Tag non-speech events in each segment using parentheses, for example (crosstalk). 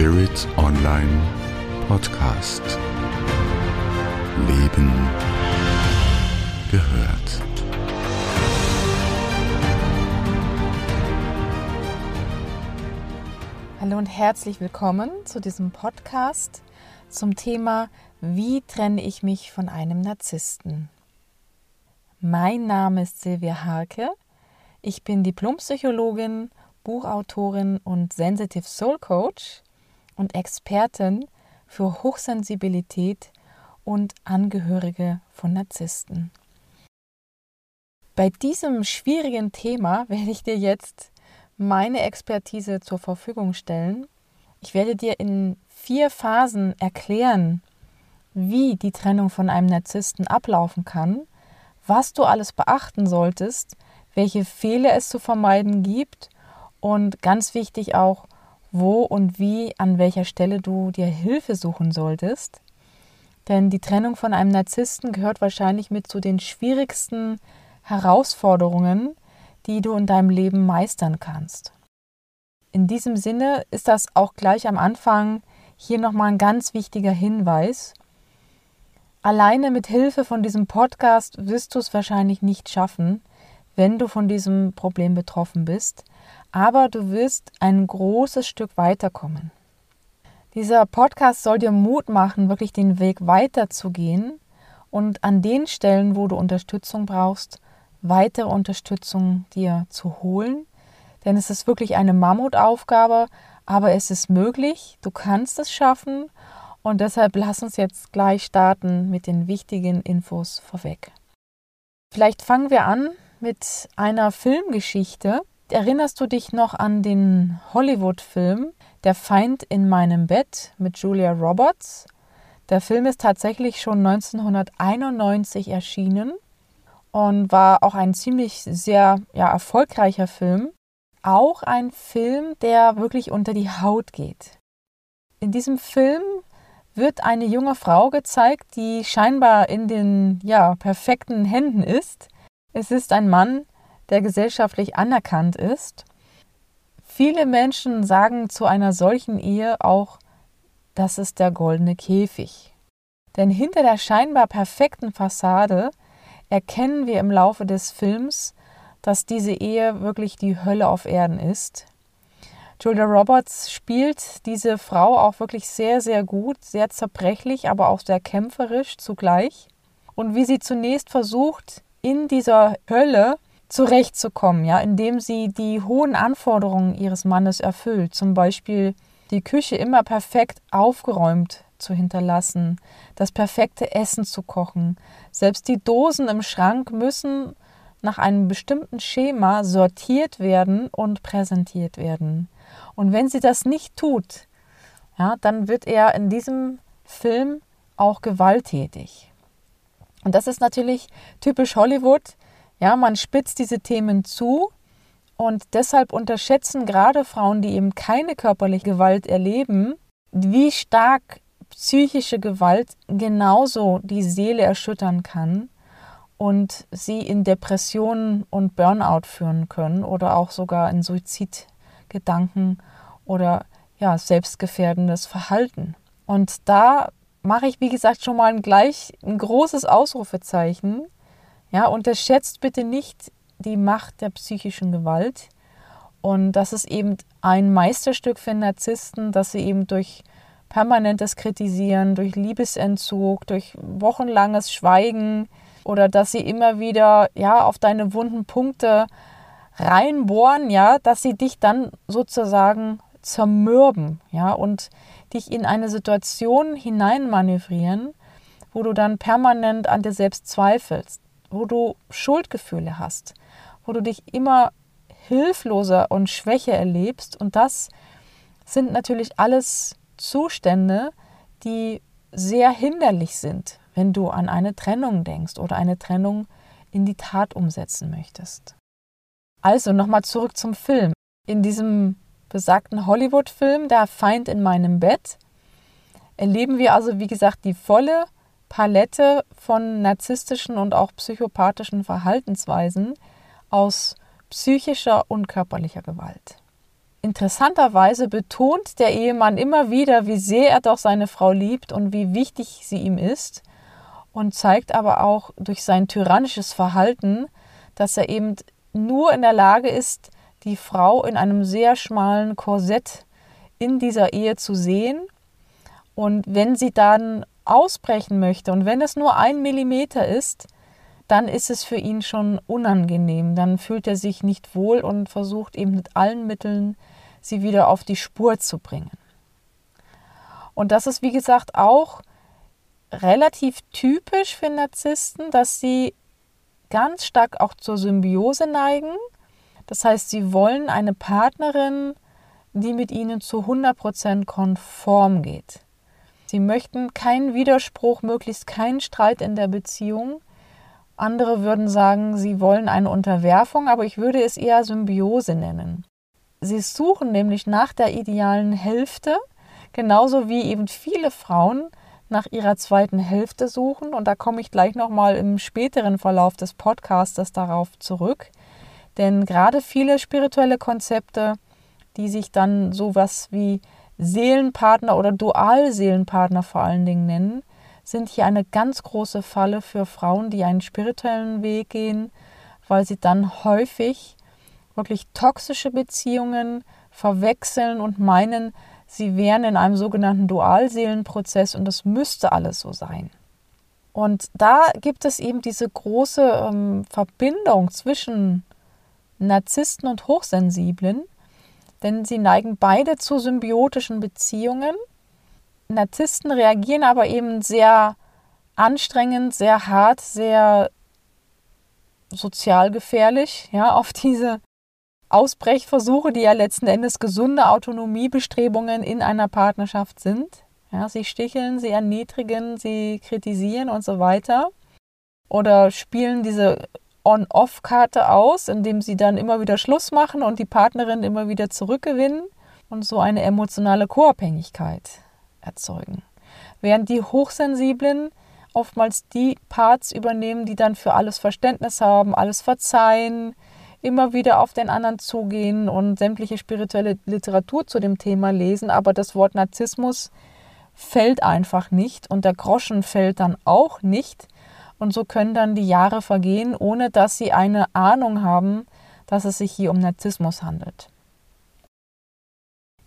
Spirit Online Podcast. Leben gehört. Hallo und herzlich willkommen zu diesem Podcast zum Thema Wie trenne ich mich von einem Narzissten? Mein Name ist Silvia Harke. Ich bin Diplompsychologin, Buchautorin und Sensitive Soul Coach und Expertin für Hochsensibilität und Angehörige von Narzissten. Bei diesem schwierigen Thema werde ich dir jetzt meine Expertise zur Verfügung stellen. Ich werde dir in vier Phasen erklären, wie die Trennung von einem Narzissten ablaufen kann, was du alles beachten solltest, welche Fehler es zu vermeiden gibt und ganz wichtig auch, wo und wie, an welcher Stelle du dir Hilfe suchen solltest. Denn die Trennung von einem Narzissten gehört wahrscheinlich mit zu den schwierigsten Herausforderungen, die du in deinem Leben meistern kannst. In diesem Sinne ist das auch gleich am Anfang hier nochmal ein ganz wichtiger Hinweis. Alleine mit Hilfe von diesem Podcast wirst du es wahrscheinlich nicht schaffen, wenn du von diesem Problem betroffen bist aber du wirst ein großes Stück weiterkommen. Dieser Podcast soll dir Mut machen, wirklich den Weg weiterzugehen und an den Stellen, wo du Unterstützung brauchst, weitere Unterstützung dir zu holen. Denn es ist wirklich eine Mammutaufgabe, aber es ist möglich, du kannst es schaffen und deshalb lass uns jetzt gleich starten mit den wichtigen Infos vorweg. Vielleicht fangen wir an mit einer Filmgeschichte, Erinnerst du dich noch an den Hollywood-Film Der Feind in meinem Bett mit Julia Roberts? Der Film ist tatsächlich schon 1991 erschienen und war auch ein ziemlich sehr ja, erfolgreicher Film. Auch ein Film, der wirklich unter die Haut geht. In diesem Film wird eine junge Frau gezeigt, die scheinbar in den ja, perfekten Händen ist. Es ist ein Mann, der gesellschaftlich anerkannt ist. Viele Menschen sagen zu einer solchen Ehe auch, das ist der goldene Käfig. Denn hinter der scheinbar perfekten Fassade erkennen wir im Laufe des Films, dass diese Ehe wirklich die Hölle auf Erden ist. Julia Roberts spielt diese Frau auch wirklich sehr, sehr gut, sehr zerbrechlich, aber auch sehr kämpferisch zugleich. Und wie sie zunächst versucht, in dieser Hölle zurechtzukommen, ja, indem sie die hohen Anforderungen ihres Mannes erfüllt, zum Beispiel die Küche immer perfekt aufgeräumt zu hinterlassen, das perfekte Essen zu kochen. Selbst die Dosen im Schrank müssen nach einem bestimmten Schema sortiert werden und präsentiert werden. Und wenn sie das nicht tut, ja, dann wird er in diesem Film auch gewalttätig. Und das ist natürlich typisch Hollywood. Ja, man spitzt diese Themen zu und deshalb unterschätzen gerade Frauen, die eben keine körperliche Gewalt erleben, wie stark psychische Gewalt genauso die Seele erschüttern kann und sie in Depressionen und Burnout führen können oder auch sogar in Suizidgedanken oder ja, selbstgefährdendes Verhalten. Und da mache ich, wie gesagt, schon mal gleich ein großes Ausrufezeichen, ja, unterschätzt bitte nicht die Macht der psychischen Gewalt. Und das ist eben ein Meisterstück für Narzissten, dass sie eben durch permanentes Kritisieren, durch Liebesentzug, durch wochenlanges Schweigen oder dass sie immer wieder ja auf deine wunden Punkte reinbohren, ja, dass sie dich dann sozusagen zermürben, ja, und dich in eine Situation hineinmanövrieren, wo du dann permanent an dir selbst zweifelst wo du Schuldgefühle hast, wo du dich immer hilfloser und schwächer erlebst. Und das sind natürlich alles Zustände, die sehr hinderlich sind, wenn du an eine Trennung denkst oder eine Trennung in die Tat umsetzen möchtest. Also nochmal zurück zum Film. In diesem besagten Hollywood-Film Der Feind in meinem Bett erleben wir also, wie gesagt, die volle Palette von narzisstischen und auch psychopathischen Verhaltensweisen aus psychischer und körperlicher Gewalt. interessanterweise betont der Ehemann immer wieder, wie sehr er doch seine Frau liebt und wie wichtig sie ihm ist und zeigt aber auch durch sein tyrannisches Verhalten, dass er eben nur in der Lage ist, die Frau in einem sehr schmalen Korsett in dieser Ehe zu sehen. Und wenn sie dann ausbrechen möchte und wenn es nur ein Millimeter ist, dann ist es für ihn schon unangenehm. Dann fühlt er sich nicht wohl und versucht eben mit allen Mitteln, sie wieder auf die Spur zu bringen. Und das ist, wie gesagt, auch relativ typisch für Narzissten, dass sie ganz stark auch zur Symbiose neigen. Das heißt, sie wollen eine Partnerin, die mit ihnen zu 100% konform geht. Sie möchten keinen Widerspruch, möglichst keinen Streit in der Beziehung. Andere würden sagen, sie wollen eine Unterwerfung, aber ich würde es eher Symbiose nennen. Sie suchen nämlich nach der idealen Hälfte, genauso wie eben viele Frauen nach ihrer zweiten Hälfte suchen. Und da komme ich gleich nochmal im späteren Verlauf des Podcasts darauf zurück. Denn gerade viele spirituelle Konzepte, die sich dann sowas wie Seelenpartner oder Dualseelenpartner vor allen Dingen nennen, sind hier eine ganz große Falle für Frauen, die einen spirituellen Weg gehen, weil sie dann häufig wirklich toxische Beziehungen verwechseln und meinen, sie wären in einem sogenannten Dualseelenprozess und das müsste alles so sein. Und da gibt es eben diese große ähm, Verbindung zwischen Narzissten und Hochsensiblen, denn sie neigen beide zu symbiotischen Beziehungen. Narzissten reagieren aber eben sehr anstrengend, sehr hart, sehr sozial gefährlich ja, auf diese Ausbrechversuche, die ja letzten Endes gesunde Autonomiebestrebungen in einer Partnerschaft sind. Ja, sie sticheln, sie erniedrigen, sie kritisieren und so weiter. Oder spielen diese On-Off-Karte aus, indem sie dann immer wieder Schluss machen und die Partnerin immer wieder zurückgewinnen und so eine emotionale Co-Abhängigkeit erzeugen. Während die Hochsensiblen oftmals die Parts übernehmen, die dann für alles Verständnis haben, alles verzeihen, immer wieder auf den anderen zugehen und sämtliche spirituelle Literatur zu dem Thema lesen, aber das Wort Narzissmus fällt einfach nicht und der Groschen fällt dann auch nicht, und so können dann die Jahre vergehen, ohne dass sie eine Ahnung haben, dass es sich hier um Narzissmus handelt.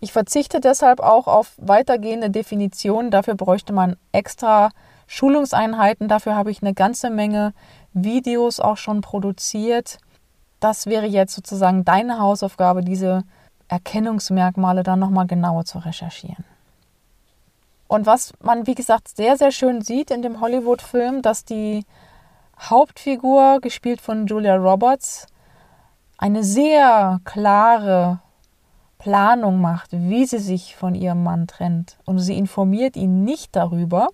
Ich verzichte deshalb auch auf weitergehende Definitionen. Dafür bräuchte man extra Schulungseinheiten. Dafür habe ich eine ganze Menge Videos auch schon produziert. Das wäre jetzt sozusagen deine Hausaufgabe, diese Erkennungsmerkmale dann nochmal genauer zu recherchieren. Und was man, wie gesagt, sehr, sehr schön sieht in dem Hollywood-Film, dass die Hauptfigur, gespielt von Julia Roberts, eine sehr klare Planung macht, wie sie sich von ihrem Mann trennt. Und sie informiert ihn nicht darüber.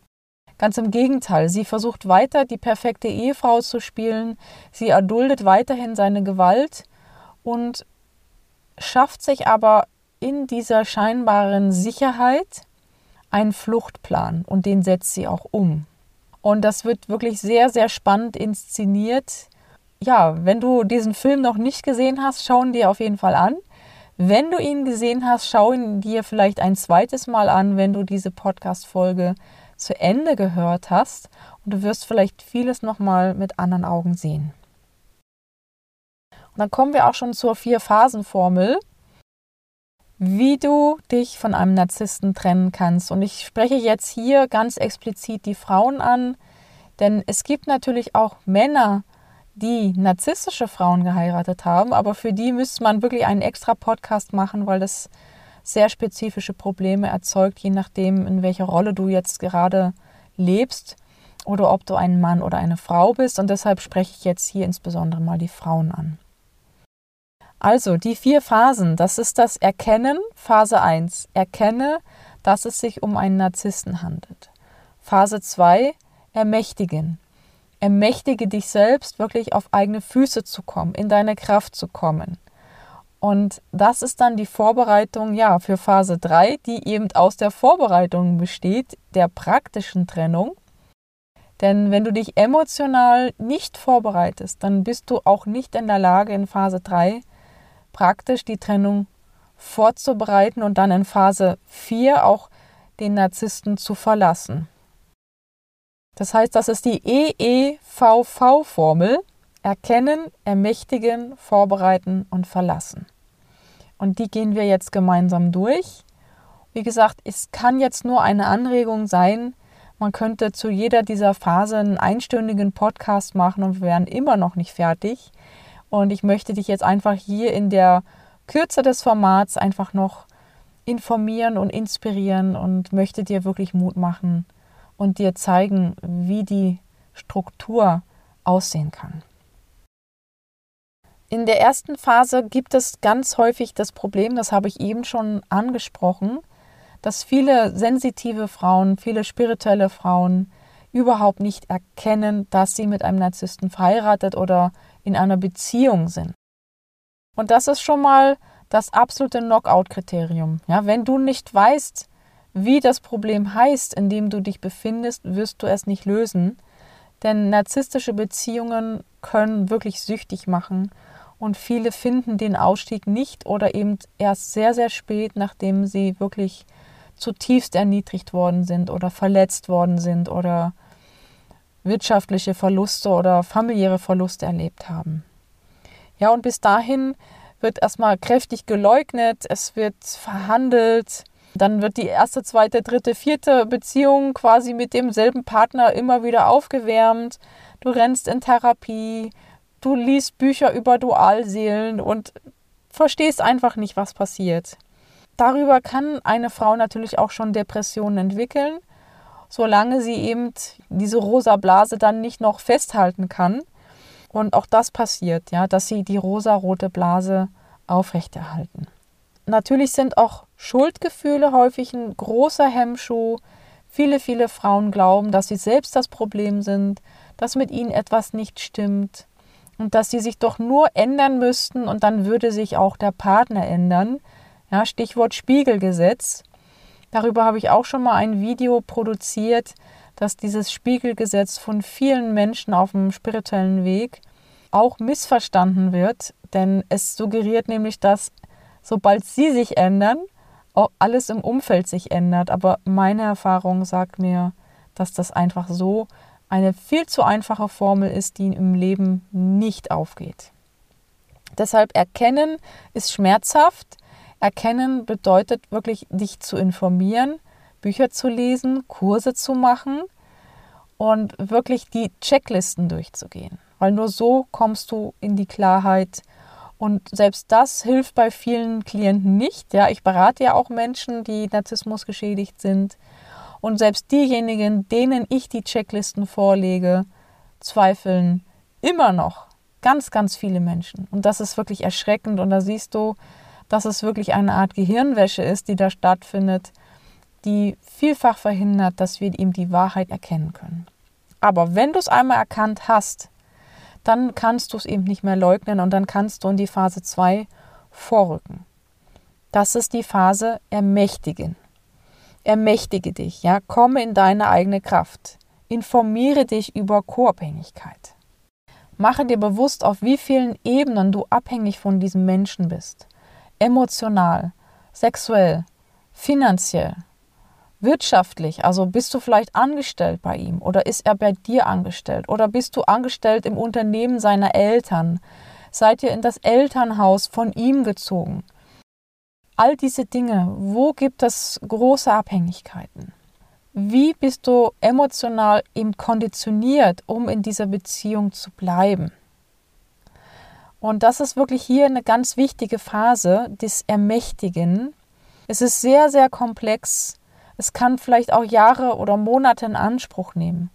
Ganz im Gegenteil, sie versucht weiter die perfekte Ehefrau zu spielen, sie erduldet weiterhin seine Gewalt und schafft sich aber in dieser scheinbaren Sicherheit einen Fluchtplan und den setzt sie auch um. Und das wird wirklich sehr, sehr spannend inszeniert. Ja, wenn du diesen Film noch nicht gesehen hast, schau ihn dir auf jeden Fall an. Wenn du ihn gesehen hast, schau ihn dir vielleicht ein zweites Mal an, wenn du diese Podcast-Folge zu Ende gehört hast. Und du wirst vielleicht vieles nochmal mit anderen Augen sehen. Und dann kommen wir auch schon zur Vier-Phasen-Formel wie du dich von einem Narzissten trennen kannst. Und ich spreche jetzt hier ganz explizit die Frauen an, denn es gibt natürlich auch Männer, die narzisstische Frauen geheiratet haben, aber für die müsste man wirklich einen extra Podcast machen, weil das sehr spezifische Probleme erzeugt, je nachdem, in welcher Rolle du jetzt gerade lebst oder ob du ein Mann oder eine Frau bist. Und deshalb spreche ich jetzt hier insbesondere mal die Frauen an. Also die vier Phasen, das ist das Erkennen, Phase 1. Erkenne, dass es sich um einen Narzissten handelt. Phase 2, Ermächtigen. Ermächtige dich selbst, wirklich auf eigene Füße zu kommen, in deine Kraft zu kommen. Und das ist dann die Vorbereitung, ja, für Phase 3, die eben aus der Vorbereitung besteht, der praktischen Trennung. Denn wenn du dich emotional nicht vorbereitest, dann bist du auch nicht in der Lage, in Phase 3 praktisch die Trennung vorzubereiten und dann in Phase 4 auch den Narzissten zu verlassen. Das heißt, das ist die EEVV-Formel. Erkennen, ermächtigen, vorbereiten und verlassen. Und die gehen wir jetzt gemeinsam durch. Wie gesagt, es kann jetzt nur eine Anregung sein. Man könnte zu jeder dieser Phase einen einstündigen Podcast machen und wir wären immer noch nicht fertig. Und ich möchte dich jetzt einfach hier in der Kürze des Formats einfach noch informieren und inspirieren und möchte dir wirklich Mut machen und dir zeigen, wie die Struktur aussehen kann. In der ersten Phase gibt es ganz häufig das Problem, das habe ich eben schon angesprochen, dass viele sensitive Frauen, viele spirituelle Frauen überhaupt nicht erkennen, dass sie mit einem Narzissten verheiratet oder in einer Beziehung sind. Und das ist schon mal das absolute Knockout-Kriterium. Ja, wenn du nicht weißt, wie das Problem heißt, in dem du dich befindest, wirst du es nicht lösen. Denn narzisstische Beziehungen können wirklich süchtig machen und viele finden den Ausstieg nicht oder eben erst sehr, sehr spät, nachdem sie wirklich zutiefst erniedrigt worden sind oder verletzt worden sind oder wirtschaftliche Verluste oder familiäre Verluste erlebt haben. Ja, und bis dahin wird erstmal kräftig geleugnet, es wird verhandelt, dann wird die erste, zweite, dritte, vierte Beziehung quasi mit demselben Partner immer wieder aufgewärmt. Du rennst in Therapie, du liest Bücher über Dualseelen und verstehst einfach nicht, was passiert. Darüber kann eine Frau natürlich auch schon Depressionen entwickeln, solange sie eben diese rosa Blase dann nicht noch festhalten kann. Und auch das passiert, ja, dass sie die rosa-rote Blase aufrechterhalten. Natürlich sind auch Schuldgefühle häufig ein großer Hemmschuh. Viele, viele Frauen glauben, dass sie selbst das Problem sind, dass mit ihnen etwas nicht stimmt und dass sie sich doch nur ändern müssten und dann würde sich auch der Partner ändern. Ja, Stichwort Spiegelgesetz. Darüber habe ich auch schon mal ein Video produziert, dass dieses Spiegelgesetz von vielen Menschen auf dem spirituellen Weg auch missverstanden wird, denn es suggeriert nämlich, dass sobald sie sich ändern, auch alles im Umfeld sich ändert. Aber meine Erfahrung sagt mir, dass das einfach so eine viel zu einfache Formel ist, die im Leben nicht aufgeht. Deshalb erkennen ist schmerzhaft. Erkennen bedeutet wirklich, dich zu informieren, Bücher zu lesen, Kurse zu machen und wirklich die Checklisten durchzugehen. Weil nur so kommst du in die Klarheit, und selbst das hilft bei vielen Klienten nicht. Ja, ich berate ja auch Menschen, die Narzissmus geschädigt sind. Und selbst diejenigen, denen ich die Checklisten vorlege, zweifeln immer noch ganz, ganz viele Menschen. Und das ist wirklich erschreckend. Und da siehst du, dass es wirklich eine Art Gehirnwäsche ist, die da stattfindet, die vielfach verhindert, dass wir ihm die Wahrheit erkennen können. Aber wenn du es einmal erkannt hast, dann kannst du es eben nicht mehr leugnen und dann kannst du in die Phase 2 vorrücken. Das ist die Phase ermächtigen. Ermächtige dich, ja, komme in deine eigene Kraft. Informiere dich über Co-Abhängigkeit. Mache dir bewusst, auf wie vielen Ebenen du abhängig von diesem Menschen bist. Emotional, sexuell, finanziell, wirtschaftlich, also bist du vielleicht angestellt bei ihm oder ist er bei dir angestellt oder bist du angestellt im Unternehmen seiner Eltern? Seid ihr in das Elternhaus von ihm gezogen? All diese Dinge, wo gibt es große Abhängigkeiten? Wie bist du emotional eben konditioniert, um in dieser Beziehung zu bleiben? Und das ist wirklich hier eine ganz wichtige Phase des Ermächtigen. Es ist sehr, sehr komplex es kann vielleicht auch Jahre oder Monate in Anspruch nehmen.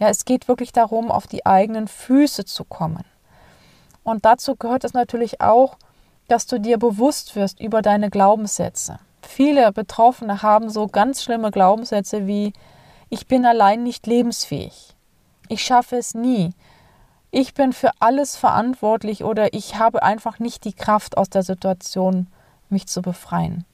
Ja, es geht wirklich darum, auf die eigenen Füße zu kommen. Und dazu gehört es natürlich auch, dass du dir bewusst wirst über deine Glaubenssätze. Viele Betroffene haben so ganz schlimme Glaubenssätze wie ich bin allein nicht lebensfähig. Ich schaffe es nie. Ich bin für alles verantwortlich oder ich habe einfach nicht die Kraft aus der Situation, mich zu befreien.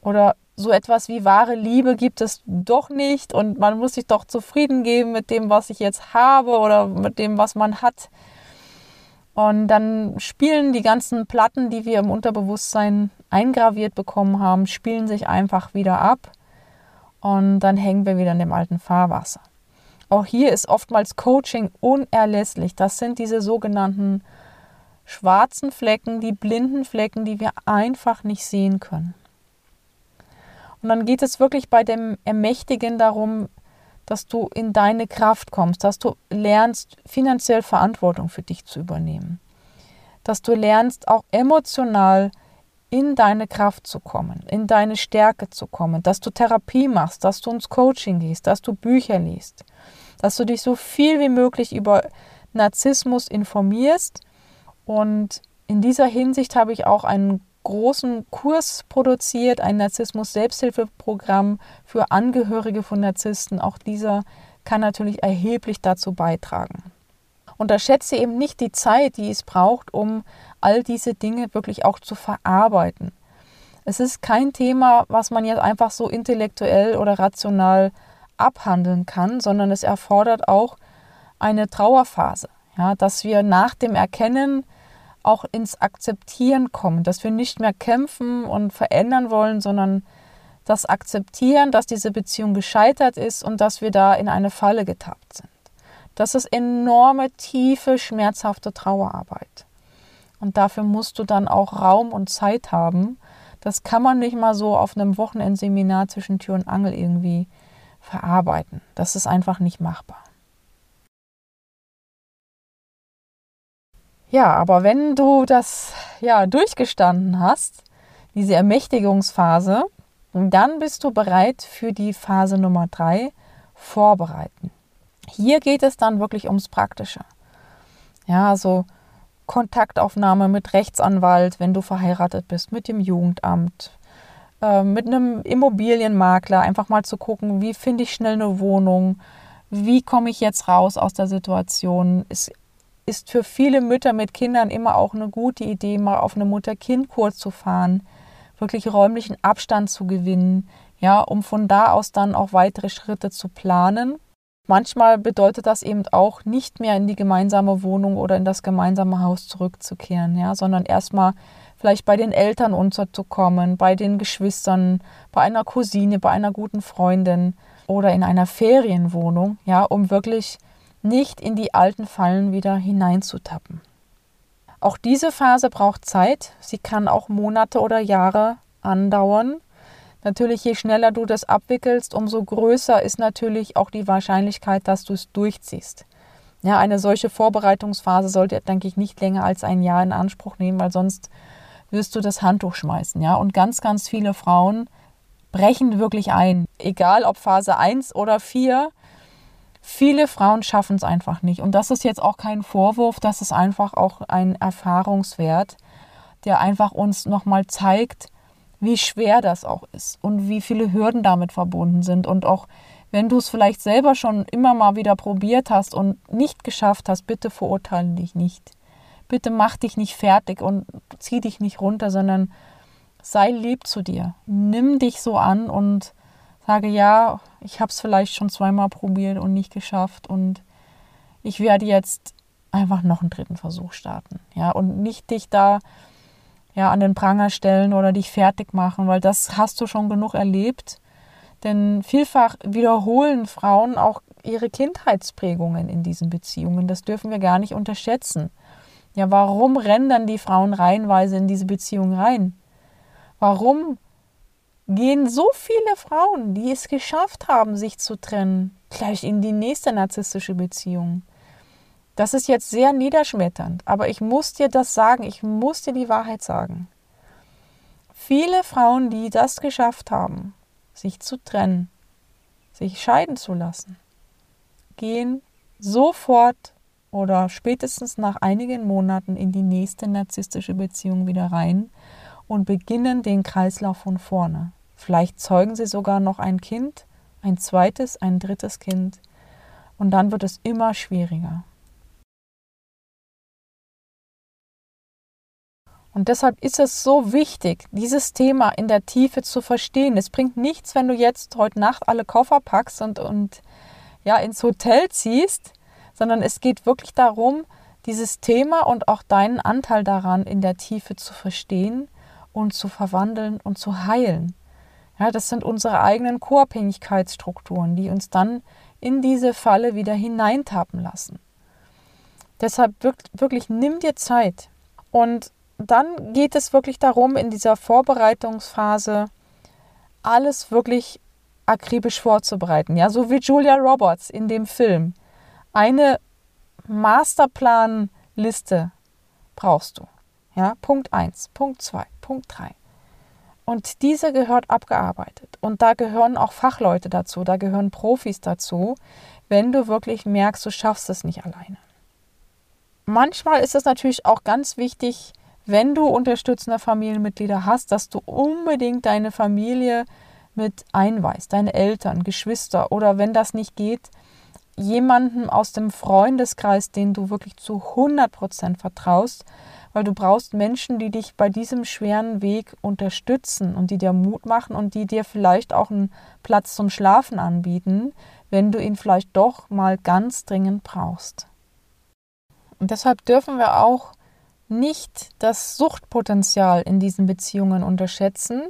Oder so etwas wie wahre Liebe gibt es doch nicht und man muss sich doch zufrieden geben mit dem, was ich jetzt habe oder mit dem, was man hat. Und dann spielen die ganzen Platten, die wir im Unterbewusstsein eingraviert bekommen haben, spielen sich einfach wieder ab. Und dann hängen wir wieder in dem alten Fahrwasser. Auch hier ist oftmals Coaching unerlässlich. Das sind diese sogenannten schwarzen Flecken, die blinden Flecken, die wir einfach nicht sehen können. Und dann geht es wirklich bei dem Ermächtigen darum, dass du in deine Kraft kommst, dass du lernst, finanziell Verantwortung für dich zu übernehmen, dass du lernst, auch emotional in deine Kraft zu kommen, in deine Stärke zu kommen, dass du Therapie machst, dass du ins Coaching gehst, dass du Bücher liest, dass du dich so viel wie möglich über Narzissmus informierst. Und in dieser Hinsicht habe ich auch einen großen Kurs produziert, ein Narzissmus-Selbsthilfeprogramm für Angehörige von Narzissten. Auch dieser kann natürlich erheblich dazu beitragen. Unterschätze eben nicht die Zeit, die es braucht, um all diese Dinge wirklich auch zu verarbeiten. Es ist kein Thema, was man jetzt einfach so intellektuell oder rational abhandeln kann, sondern es erfordert auch eine Trauerphase. Ja, dass wir nach dem Erkennen auch ins Akzeptieren kommen, dass wir nicht mehr kämpfen und verändern wollen, sondern das Akzeptieren, dass diese Beziehung gescheitert ist und dass wir da in eine Falle getappt sind. Das ist enorme, tiefe, schmerzhafte Trauerarbeit. Und dafür musst du dann auch Raum und Zeit haben. Das kann man nicht mal so auf einem Wochenendseminar zwischen Tür und Angel irgendwie verarbeiten. Das ist einfach nicht machbar. Ja, aber wenn du das ja durchgestanden hast, diese Ermächtigungsphase, dann bist du bereit für die Phase Nummer drei, vorbereiten. Hier geht es dann wirklich ums Praktische. Ja, also Kontaktaufnahme mit Rechtsanwalt, wenn du verheiratet bist, mit dem Jugendamt, äh, mit einem Immobilienmakler, einfach mal zu gucken, wie finde ich schnell eine Wohnung, wie komme ich jetzt raus aus der Situation. Es ist für viele Mütter mit Kindern immer auch eine gute Idee, mal auf eine Mutter-Kind-Kur zu fahren, wirklich räumlichen Abstand zu gewinnen, ja, um von da aus dann auch weitere Schritte zu planen. Manchmal bedeutet das eben auch, nicht mehr in die gemeinsame Wohnung oder in das gemeinsame Haus zurückzukehren, ja, sondern erstmal vielleicht bei den Eltern unterzukommen, bei den Geschwistern, bei einer Cousine, bei einer guten Freundin oder in einer Ferienwohnung, ja, um wirklich nicht in die alten Fallen wieder hineinzutappen. Auch diese Phase braucht Zeit. Sie kann auch Monate oder Jahre andauern. Natürlich, je schneller du das abwickelst, umso größer ist natürlich auch die Wahrscheinlichkeit, dass du es durchziehst. Ja, eine solche Vorbereitungsphase sollte, denke ich, nicht länger als ein Jahr in Anspruch nehmen, weil sonst wirst du das Handtuch schmeißen. Ja, und ganz, ganz viele Frauen brechen wirklich ein. Egal ob Phase 1 oder 4, Viele Frauen schaffen es einfach nicht. Und das ist jetzt auch kein Vorwurf, das ist einfach auch ein Erfahrungswert, der einfach uns nochmal zeigt, wie schwer das auch ist und wie viele Hürden damit verbunden sind. Und auch wenn du es vielleicht selber schon immer mal wieder probiert hast und nicht geschafft hast, bitte verurteile dich nicht. Bitte mach dich nicht fertig und zieh dich nicht runter, sondern sei lieb zu dir. Nimm dich so an und sage, ja, ich habe es vielleicht schon zweimal probiert und nicht geschafft und ich werde jetzt einfach noch einen dritten Versuch starten. Ja, und nicht dich da ja, an den Pranger stellen oder dich fertig machen, weil das hast du schon genug erlebt. Denn vielfach wiederholen Frauen auch ihre Kindheitsprägungen in diesen Beziehungen. Das dürfen wir gar nicht unterschätzen. Ja, warum rennen dann die Frauen reihenweise in diese Beziehung rein? Warum gehen so viele Frauen, die es geschafft haben, sich zu trennen, gleich in die nächste narzisstische Beziehung. Das ist jetzt sehr niederschmetternd, aber ich muss dir das sagen, ich muss dir die Wahrheit sagen. Viele Frauen, die das geschafft haben, sich zu trennen, sich scheiden zu lassen, gehen sofort oder spätestens nach einigen Monaten in die nächste narzisstische Beziehung wieder rein und beginnen den Kreislauf von vorne. Vielleicht zeugen sie sogar noch ein Kind, ein zweites, ein drittes Kind. Und dann wird es immer schwieriger. Und deshalb ist es so wichtig, dieses Thema in der Tiefe zu verstehen. Es bringt nichts, wenn du jetzt heute Nacht alle Koffer packst und, und ja, ins Hotel ziehst, sondern es geht wirklich darum, dieses Thema und auch deinen Anteil daran in der Tiefe zu verstehen und zu verwandeln und zu heilen. Ja, das sind unsere eigenen Co-Abhängigkeitsstrukturen, die uns dann in diese Falle wieder hineintappen lassen. Deshalb wirklich nimm dir Zeit. Und dann geht es wirklich darum, in dieser Vorbereitungsphase alles wirklich akribisch vorzubereiten. Ja, so wie Julia Roberts in dem Film. Eine Masterplan-Liste brauchst du. Ja, Punkt 1, Punkt 2, Punkt 3. Und diese gehört abgearbeitet. Und da gehören auch Fachleute dazu, da gehören Profis dazu, wenn du wirklich merkst, du schaffst es nicht alleine. Manchmal ist es natürlich auch ganz wichtig, wenn du unterstützende Familienmitglieder hast, dass du unbedingt deine Familie mit einweist, deine Eltern, Geschwister oder wenn das nicht geht, jemanden aus dem Freundeskreis, den du wirklich zu 100% vertraust, weil du brauchst Menschen, die dich bei diesem schweren Weg unterstützen und die dir Mut machen und die dir vielleicht auch einen Platz zum Schlafen anbieten, wenn du ihn vielleicht doch mal ganz dringend brauchst. Und deshalb dürfen wir auch nicht das Suchtpotenzial in diesen Beziehungen unterschätzen.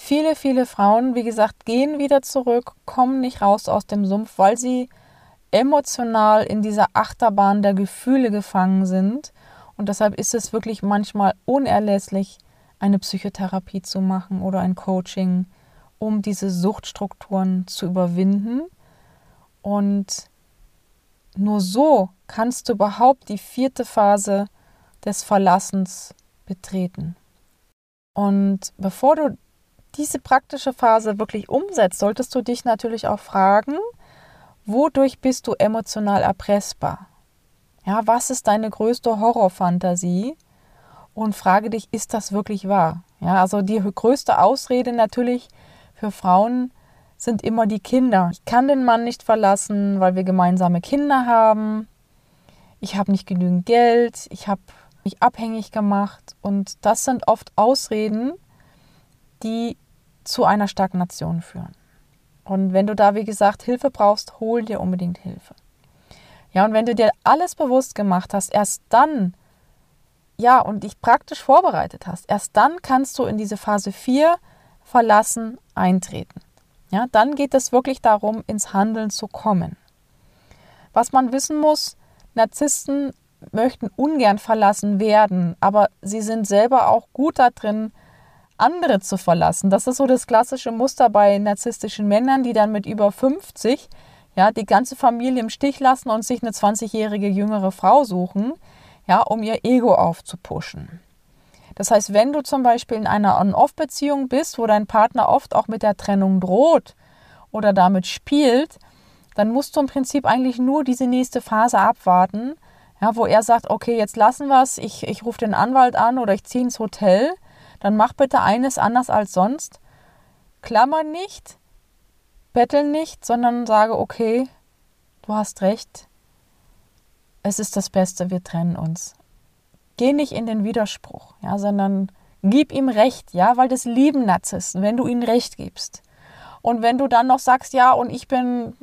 Viele, viele Frauen, wie gesagt, gehen wieder zurück, kommen nicht raus aus dem Sumpf, weil sie emotional in dieser Achterbahn der Gefühle gefangen sind und deshalb ist es wirklich manchmal unerlässlich, eine Psychotherapie zu machen oder ein Coaching, um diese Suchtstrukturen zu überwinden. Und nur so kannst du überhaupt die vierte Phase des Verlassens betreten. Und bevor du diese praktische Phase wirklich umsetzt, solltest du dich natürlich auch fragen, wodurch bist du emotional erpressbar? Ja, was ist deine größte Horrorfantasie? Und frage dich, ist das wirklich wahr? Ja, also die größte Ausrede natürlich für Frauen sind immer die Kinder. Ich kann den Mann nicht verlassen, weil wir gemeinsame Kinder haben. Ich habe nicht genügend Geld. Ich habe mich abhängig gemacht. Und das sind oft Ausreden, die zu einer Stagnation führen. Und wenn du da, wie gesagt, Hilfe brauchst, hol dir unbedingt Hilfe. Ja, und wenn du dir alles bewusst gemacht hast, erst dann, ja, und dich praktisch vorbereitet hast, erst dann kannst du in diese Phase 4 verlassen eintreten. Ja, dann geht es wirklich darum, ins Handeln zu kommen. Was man wissen muss, Narzissten möchten ungern verlassen werden, aber sie sind selber auch gut darin, andere zu verlassen. Das ist so das klassische Muster bei narzisstischen Männern, die dann mit über 50 ja, die ganze Familie im Stich lassen und sich eine 20-jährige jüngere Frau suchen, ja, um ihr Ego aufzupuschen. Das heißt, wenn du zum Beispiel in einer On-Off-Beziehung bist, wo dein Partner oft auch mit der Trennung droht oder damit spielt, dann musst du im Prinzip eigentlich nur diese nächste Phase abwarten, ja, wo er sagt, okay, jetzt lassen wir es, ich, ich rufe den Anwalt an oder ich ziehe ins Hotel, dann mach bitte eines anders als sonst. Klammer nicht, betteln nicht, sondern sage, okay, du hast recht, es ist das Beste, wir trennen uns. Geh nicht in den Widerspruch, ja, sondern gib ihm Recht, ja, weil das lieben Narzissten, wenn du ihnen Recht gibst. Und wenn du dann noch sagst, ja, und ich bin,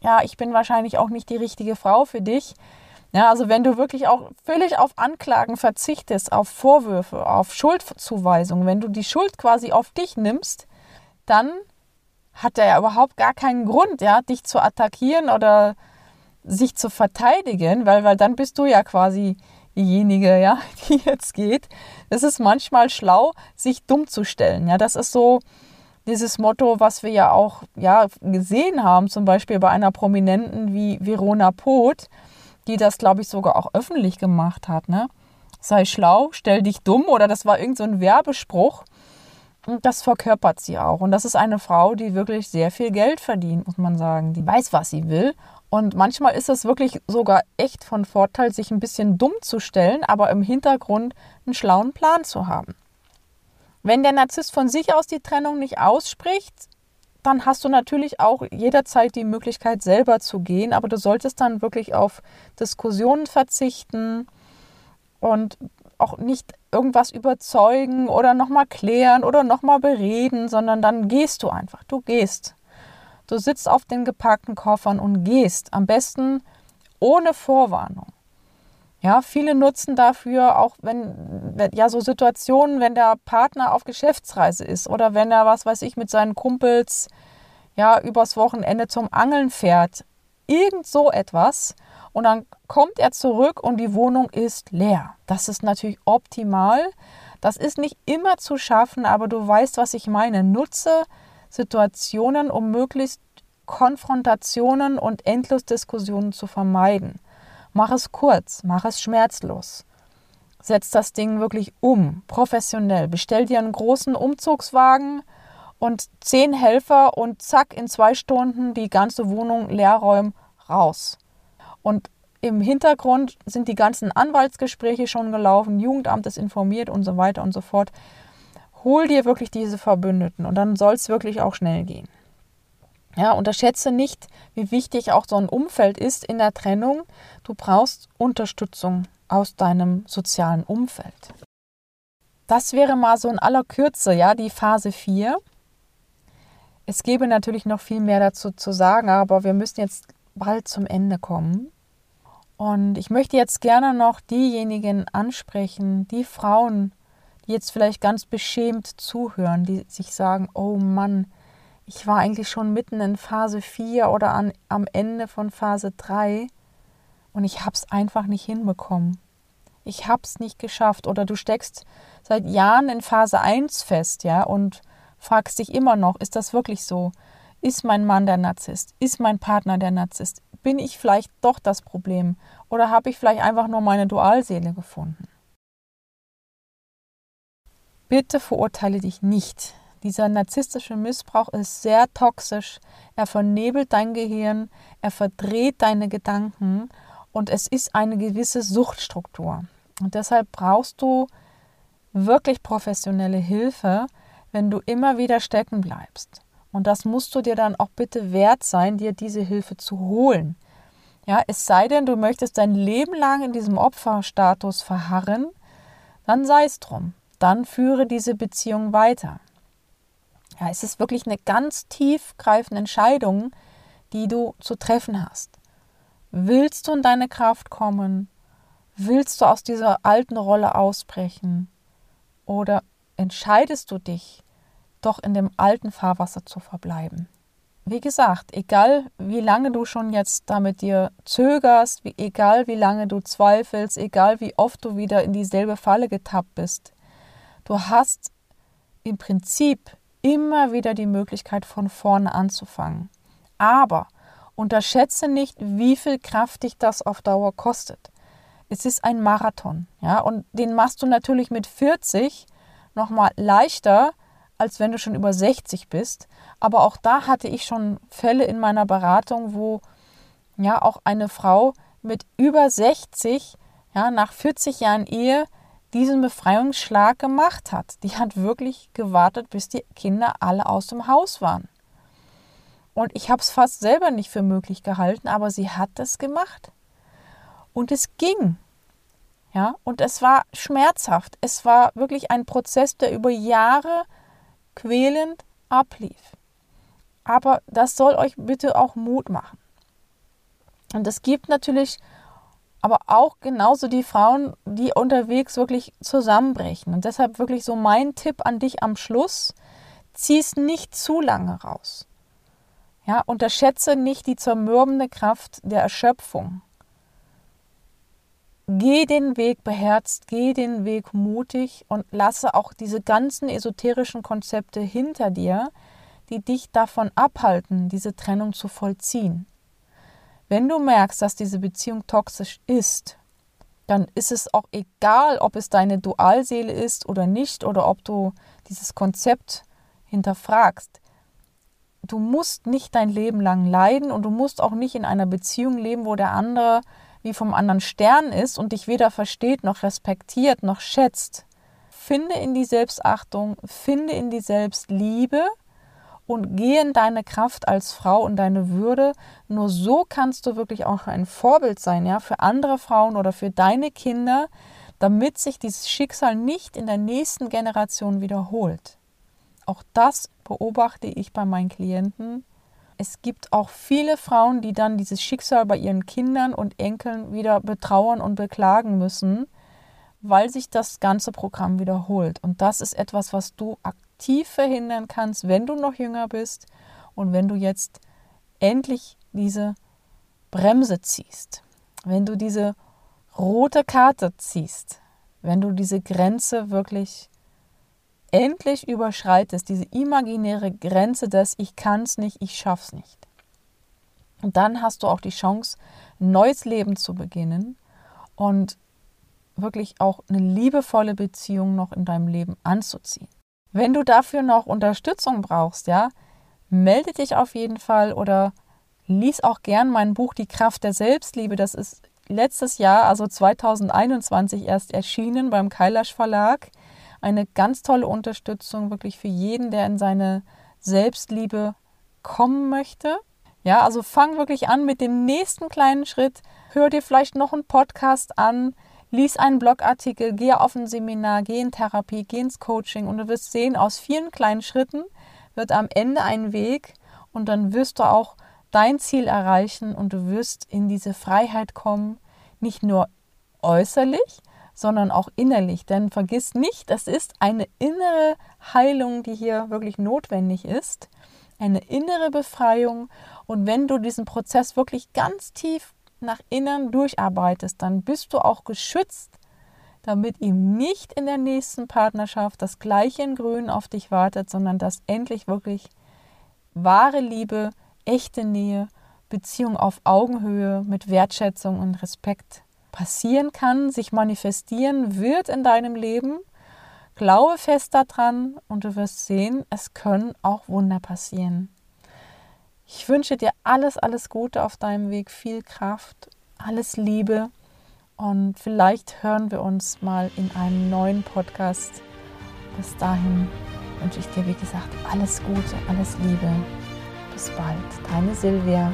ja, ich bin wahrscheinlich auch nicht die richtige Frau für dich, ja, also wenn du wirklich auch völlig auf Anklagen verzichtest, auf Vorwürfe, auf Schuldzuweisungen, wenn du die Schuld quasi auf dich nimmst, dann hat er ja überhaupt gar keinen Grund, ja, dich zu attackieren oder sich zu verteidigen, weil, weil dann bist du ja quasi diejenige, ja, (laughs) die jetzt geht. Es ist manchmal schlau, sich dumm zu stellen. Ja, das ist so dieses Motto, was wir ja auch ja, gesehen haben, zum Beispiel bei einer Prominenten wie Verona Poth, die das, glaube ich, sogar auch öffentlich gemacht hat. Ne? Sei schlau, stell dich dumm oder das war irgend so ein Werbespruch. Und das verkörpert sie auch. Und das ist eine Frau, die wirklich sehr viel Geld verdient, muss man sagen. Die weiß, was sie will. Und manchmal ist es wirklich sogar echt von Vorteil, sich ein bisschen dumm zu stellen, aber im Hintergrund einen schlauen Plan zu haben. Wenn der Narzisst von sich aus die Trennung nicht ausspricht, dann hast du natürlich auch jederzeit die Möglichkeit, selber zu gehen, aber du solltest dann wirklich auf Diskussionen verzichten und auch nicht irgendwas überzeugen oder nochmal klären oder nochmal bereden, sondern dann gehst du einfach. Du gehst. Du sitzt auf den gepackten Koffern und gehst. Am besten ohne Vorwarnung. Ja, viele nutzen dafür auch, wenn, ja, so Situationen, wenn der Partner auf Geschäftsreise ist oder wenn er, was weiß ich, mit seinen Kumpels, ja, übers Wochenende zum Angeln fährt. Irgend so etwas. Und dann kommt er zurück und die Wohnung ist leer. Das ist natürlich optimal. Das ist nicht immer zu schaffen, aber du weißt, was ich meine. Nutze Situationen, um möglichst Konfrontationen und Endlosdiskussionen zu vermeiden. Mach es kurz, mach es schmerzlos. Setz das Ding wirklich um, professionell. Bestell dir einen großen Umzugswagen und zehn Helfer und zack, in zwei Stunden die ganze Wohnung leer räumen, raus. Und im Hintergrund sind die ganzen Anwaltsgespräche schon gelaufen, Jugendamt ist informiert und so weiter und so fort. Hol dir wirklich diese Verbündeten und dann soll es wirklich auch schnell gehen. Ja, unterschätze nicht, wie wichtig auch so ein Umfeld ist in der Trennung. Du brauchst Unterstützung aus deinem sozialen Umfeld. Das wäre mal so in aller Kürze, ja, die Phase 4. Es gäbe natürlich noch viel mehr dazu zu sagen, aber wir müssen jetzt bald zum Ende kommen. Und ich möchte jetzt gerne noch diejenigen ansprechen, die Frauen, die jetzt vielleicht ganz beschämt zuhören, die sich sagen, oh Mann, ich war eigentlich schon mitten in Phase 4 oder an, am Ende von Phase 3 und ich habe es einfach nicht hinbekommen. Ich habe es nicht geschafft. Oder du steckst seit Jahren in Phase 1 fest, ja, und fragst dich immer noch, ist das wirklich so? Ist mein Mann der Narzisst? Ist mein Partner der Narzisst? Bin ich vielleicht doch das Problem? Oder habe ich vielleicht einfach nur meine Dualseele gefunden? Bitte verurteile dich nicht. Dieser narzisstische Missbrauch ist sehr toxisch. Er vernebelt dein Gehirn, er verdreht deine Gedanken und es ist eine gewisse Suchtstruktur. Und deshalb brauchst du wirklich professionelle Hilfe, wenn du immer wieder stecken bleibst. Und das musst du dir dann auch bitte wert sein, dir diese Hilfe zu holen. Ja, es sei denn, du möchtest dein Leben lang in diesem Opferstatus verharren, dann sei es drum. Dann führe diese Beziehung weiter. Ja, es ist wirklich eine ganz tiefgreifende Entscheidung, die du zu treffen hast. Willst du in deine Kraft kommen? Willst du aus dieser alten Rolle ausbrechen? Oder entscheidest du dich, doch in dem alten Fahrwasser zu verbleiben? Wie gesagt, egal wie lange du schon jetzt damit dir zögerst, wie, egal wie lange du zweifelst, egal wie oft du wieder in dieselbe Falle getappt bist, du hast im Prinzip immer wieder die Möglichkeit, von vorne anzufangen. Aber unterschätze nicht, wie viel Kraft dich das auf Dauer kostet. Es ist ein Marathon, ja, und den machst du natürlich mit 40 nochmal leichter, als wenn du schon über 60 bist. Aber auch da hatte ich schon Fälle in meiner Beratung, wo ja auch eine Frau mit über 60, ja, nach 40 Jahren Ehe diesen Befreiungsschlag gemacht hat. Die hat wirklich gewartet, bis die Kinder alle aus dem Haus waren. Und ich habe es fast selber nicht für möglich gehalten, aber sie hat es gemacht. Und es ging. Ja, und es war schmerzhaft. Es war wirklich ein Prozess, der über Jahre quälend ablief. Aber das soll euch bitte auch Mut machen. Und es gibt natürlich aber auch genauso die Frauen, die unterwegs wirklich zusammenbrechen. Und deshalb wirklich so mein Tipp an dich am Schluss, zieh es nicht zu lange raus. Ja, unterschätze nicht die zermürbende Kraft der Erschöpfung. Geh den Weg beherzt, geh den Weg mutig und lasse auch diese ganzen esoterischen Konzepte hinter dir, die dich davon abhalten, diese Trennung zu vollziehen. Wenn du merkst, dass diese Beziehung toxisch ist, dann ist es auch egal, ob es deine Dualseele ist oder nicht oder ob du dieses Konzept hinterfragst. Du musst nicht dein Leben lang leiden und du musst auch nicht in einer Beziehung leben, wo der andere wie vom anderen Stern ist und dich weder versteht noch respektiert noch schätzt. Finde in die Selbstachtung, finde in die Selbstliebe und geh in deine Kraft als Frau und deine Würde. Nur so kannst du wirklich auch ein Vorbild sein, ja, für andere Frauen oder für deine Kinder, damit sich dieses Schicksal nicht in der nächsten Generation wiederholt. Auch das beobachte ich bei meinen Klienten. es gibt auch viele Frauen, die dann dieses Schicksal bei ihren Kindern und Enkeln wieder betrauern und beklagen müssen, weil sich das ganze Programm wiederholt. Und das ist etwas, was du aktiv verhindern kannst, wenn du noch jünger bist und wenn du jetzt endlich diese Bremse ziehst, wenn du diese rote Karte ziehst, wenn du diese Grenze wirklich endlich überschreitest, diese imaginäre Grenze des Ich es nicht, ich schaff's nicht. Und dann hast du auch die Chance, ein neues Leben zu beginnen und wirklich auch eine liebevolle Beziehung noch in deinem Leben anzuziehen. Wenn du dafür noch Unterstützung brauchst, ja, melde dich auf jeden Fall oder lies auch gern mein Buch Die Kraft der Selbstliebe. Das ist letztes Jahr, also 2021 erst erschienen beim Kailash Verlag. Eine ganz tolle Unterstützung wirklich für jeden, der in seine Selbstliebe kommen möchte. Ja, also fang wirklich an mit dem nächsten kleinen Schritt. Hör dir vielleicht noch einen Podcast an, lies einen Blogartikel, geh auf ein Seminar, geh in Therapie, geh ins Coaching und du wirst sehen, aus vielen kleinen Schritten wird am Ende ein Weg und dann wirst du auch dein Ziel erreichen und du wirst in diese Freiheit kommen, nicht nur äußerlich, sondern auch innerlich. Denn vergiss nicht, es ist eine innere Heilung, die hier wirklich notwendig ist, eine innere Befreiung. Und wenn du diesen Prozess wirklich ganz tief nach innen durcharbeitest, dann bist du auch geschützt, damit ihm nicht in der nächsten Partnerschaft das gleiche in Grün auf dich wartet, sondern dass endlich wirklich wahre Liebe echte Nähe, Beziehung auf Augenhöhe mit Wertschätzung und Respekt passieren kann, sich manifestieren wird in deinem Leben. Glaube fest daran und du wirst sehen, es können auch Wunder passieren. Ich wünsche dir alles, alles Gute auf deinem Weg, viel Kraft, alles Liebe und vielleicht hören wir uns mal in einem neuen Podcast. Bis dahin wünsche ich dir, wie gesagt, alles Gute, alles Liebe bis bald. Deine Silvia.